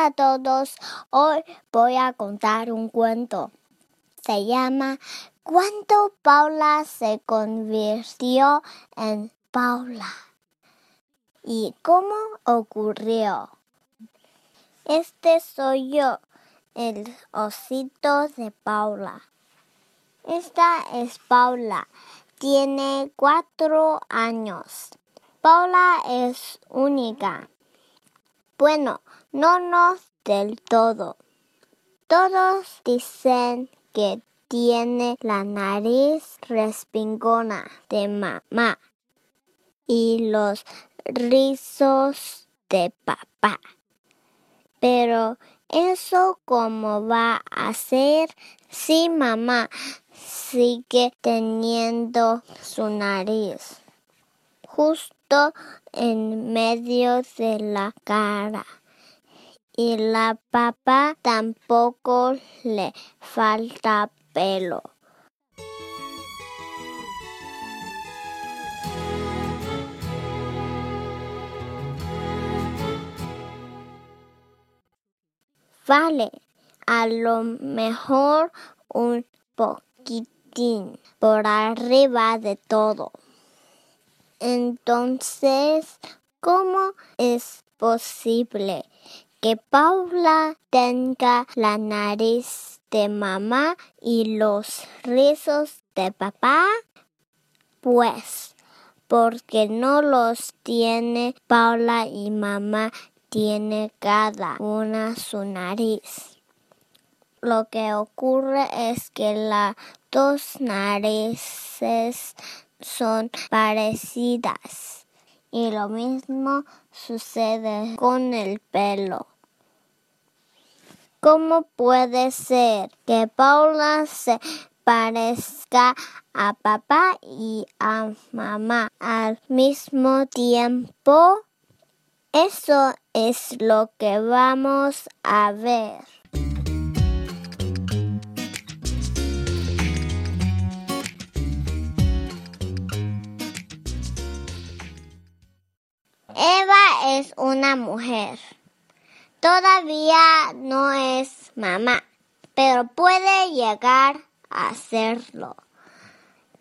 Hola a todos, hoy voy a contar un cuento. Se llama ¿Cuándo Paula se convirtió en Paula? ¿Y cómo ocurrió? Este soy yo, el osito de Paula. Esta es Paula, tiene cuatro años. Paula es única. Bueno, no nos del todo. Todos dicen que tiene la nariz respingona de mamá y los rizos de papá. Pero eso cómo va a ser si mamá sigue teniendo su nariz justo en medio de la cara. Y la papá tampoco le falta pelo. Vale, a lo mejor un poquitín por arriba de todo. Entonces, ¿cómo es posible que Paula tenga la nariz de mamá y los rizos de papá? Pues, porque no los tiene Paula y mamá tiene cada una su nariz. Lo que ocurre es que las dos narices son parecidas. Y lo mismo sucede con el pelo. ¿Cómo puede ser que Paula se parezca a papá y a mamá al mismo tiempo? Eso es lo que vamos a ver. Eva es una mujer. Todavía no es mamá, pero puede llegar a serlo.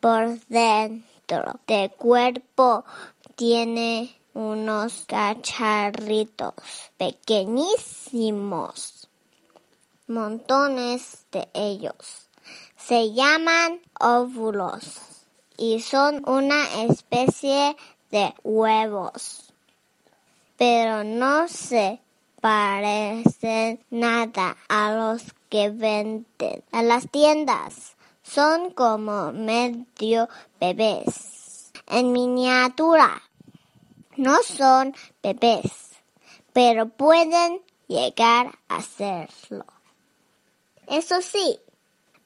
Por dentro del cuerpo tiene unos cacharritos pequeñísimos, montones de ellos. Se llaman óvulos y son una especie de huevos pero no se parecen nada a los que venden a las tiendas. Son como medio bebés en miniatura. No son bebés, pero pueden llegar a serlo. Eso sí,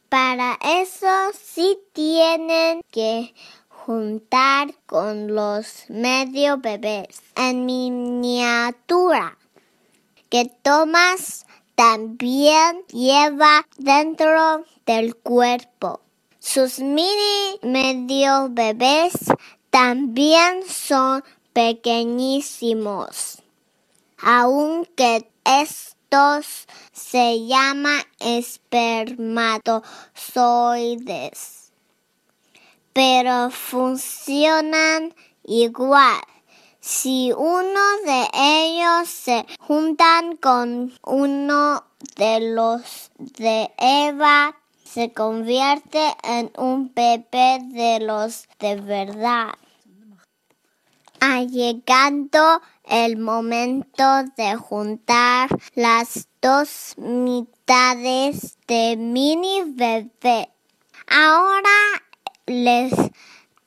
para eso sí tienen que juntar con los medio bebés en miniatura que Thomas también lleva dentro del cuerpo. Sus mini medio bebés también son pequeñísimos, aunque estos se llaman espermatozoides pero funcionan igual. Si uno de ellos se juntan con uno de los de Eva, se convierte en un bebé de los de verdad. Ha llegado el momento de juntar las dos mitades de mini bebé. Ahora les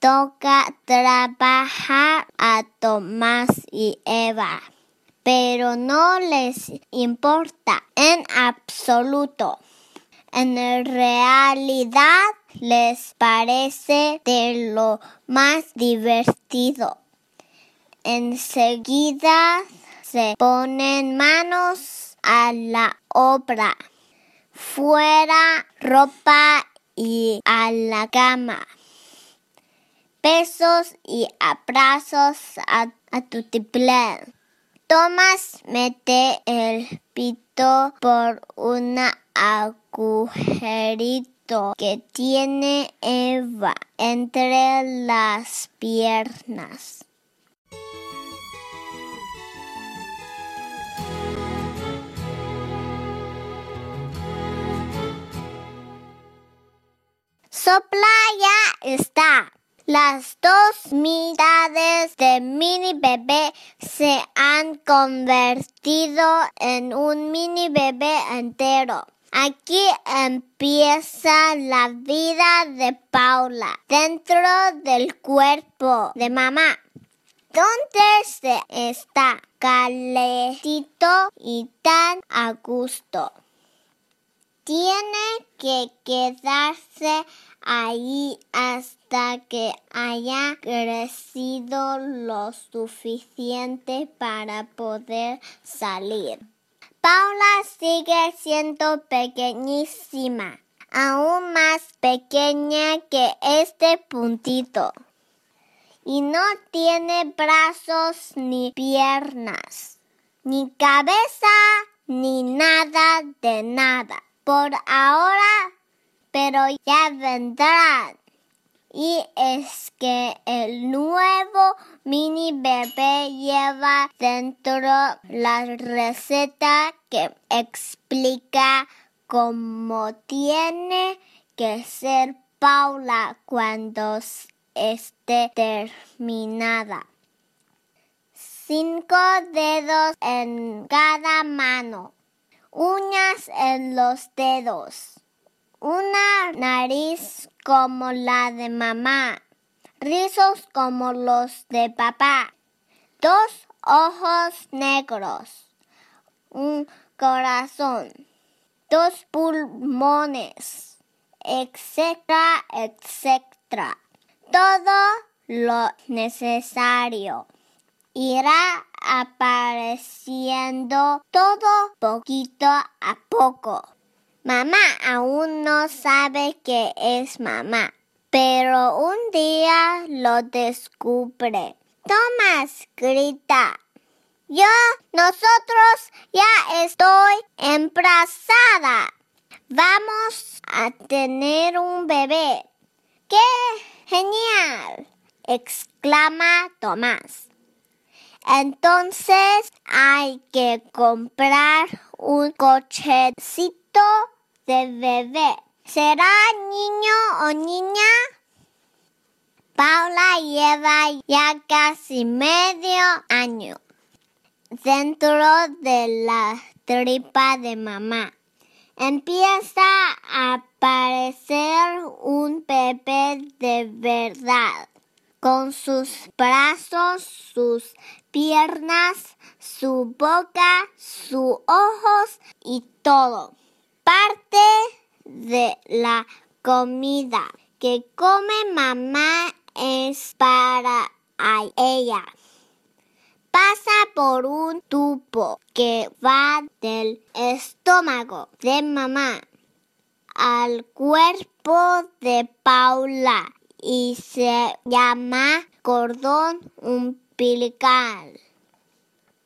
toca trabajar a Tomás y Eva, pero no les importa en absoluto. En realidad les parece de lo más divertido. Enseguida se ponen manos a la obra. Fuera ropa y a la cama. Besos y abrazos a, tu Tomás mete el pito por un agujerito que tiene Eva entre las piernas. Sopla ya está. Las dos mitades de mini bebé se han convertido en un mini bebé entero. Aquí empieza la vida de Paula dentro del cuerpo de mamá. ¿Dónde se está calentito y tan a gusto? Tiene que quedarse ahí hasta que haya crecido lo suficiente para poder salir. Paula sigue siendo pequeñísima, aún más pequeña que este puntito. Y no tiene brazos ni piernas, ni cabeza, ni nada de nada. Por ahora pero ya vendrán. Y es que el nuevo mini bebé lleva dentro la receta que explica cómo tiene que ser Paula cuando esté terminada. Cinco dedos en cada mano, uñas en los dedos una nariz como la de mamá, rizos como los de papá, dos ojos negros, un corazón, dos pulmones, etcétera, etcétera. Todo lo necesario irá apareciendo todo poquito a poco. Mamá aún no sabe que es mamá, pero un día lo descubre. Tomás grita. Yo, nosotros ya estoy embarazada. Vamos a tener un bebé. ¡Qué genial! exclama Tomás. Entonces hay que comprar un cochecito de bebé. ¿Será niño o niña? Paula lleva ya casi medio año dentro de la tripa de mamá. Empieza a aparecer un bebé de verdad, con sus brazos, sus piernas, su boca, sus ojos y todo parte de la comida que come mamá es para ella. Pasa por un tubo que va del estómago de mamá al cuerpo de Paula y se llama cordón umbilical.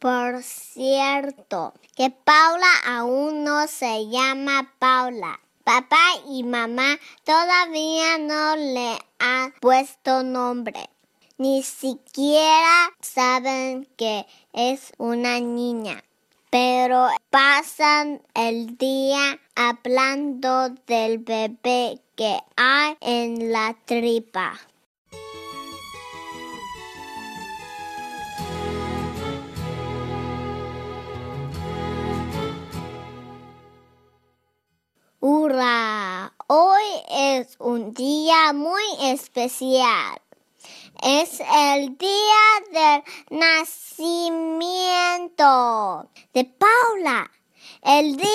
Por cierto, que Paula aún no se llama Paula. Papá y mamá todavía no le han puesto nombre. Ni siquiera saben que es una niña. Pero pasan el día hablando del bebé que hay en la tripa. ¡Hurra! Hoy es un día muy especial. Es el día del nacimiento de Paula. El día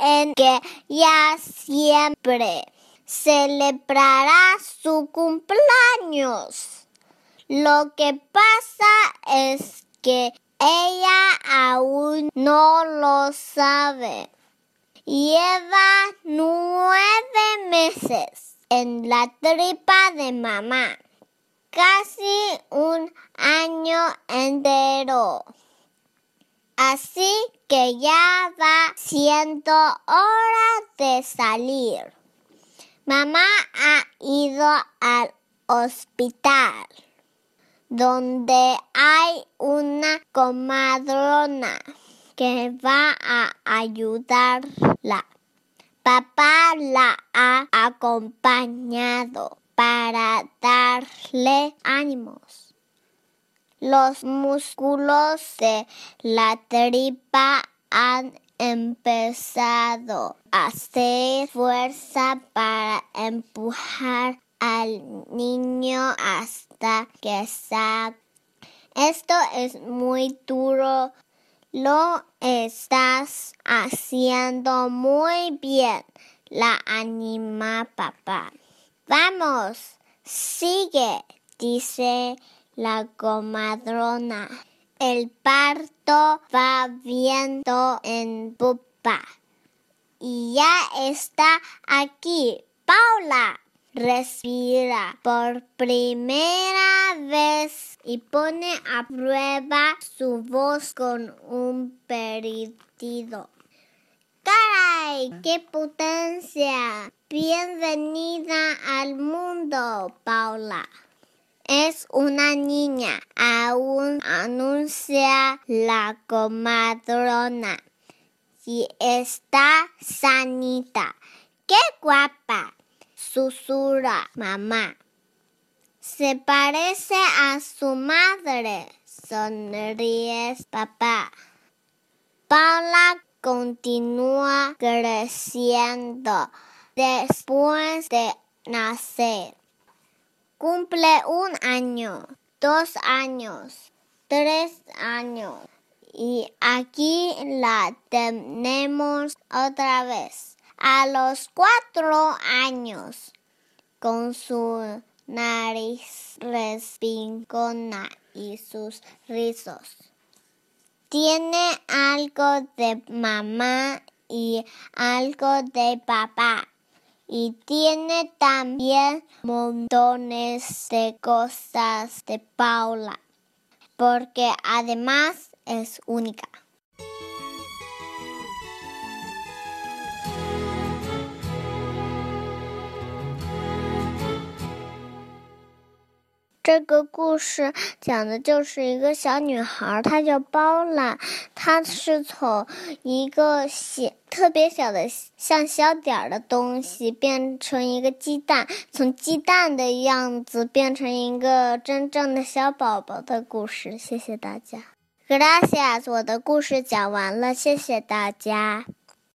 en que ya siempre celebrará su cumpleaños. Lo que pasa es que ella aún no lo sabe. Lleva nueve meses en la tripa de mamá, casi un año entero. Así que ya va siendo hora de salir. Mamá ha ido al hospital, donde hay una comadrona que va a ayudarla. Papá la ha acompañado para darle ánimos. Los músculos de la tripa han empezado a hacer fuerza para empujar al niño hasta que salga. Esto es muy duro. Lo estás haciendo muy bien. La anima papá. Vamos, sigue, dice la comadrona. El parto va viendo en pupa. Y ya está aquí. Paula respira por primera vez y pone a prueba su voz con un peritido. ¡Caray! ¡Qué potencia! Bienvenida al mundo, Paula. Es una niña, aún anuncia la comadrona. Y está sanita. ¡Qué guapa! Susurra mamá. Se parece a su madre. Sonríes papá. Paula continúa creciendo después de nacer. Cumple un año, dos años, tres años. Y aquí la tenemos otra vez. A los cuatro años, con su nariz respincona y sus rizos. Tiene algo de mamá y algo de papá. Y tiene también montones de cosas de Paula, porque además es única. 这个故事讲的就是一个小女孩，她叫包拉，她是从一个小、特别小的像小点儿的东西变成一个鸡蛋，从鸡蛋的样子变成一个真正的小宝宝的故事。谢谢大家，Gracias，我的故事讲完了，谢谢大家。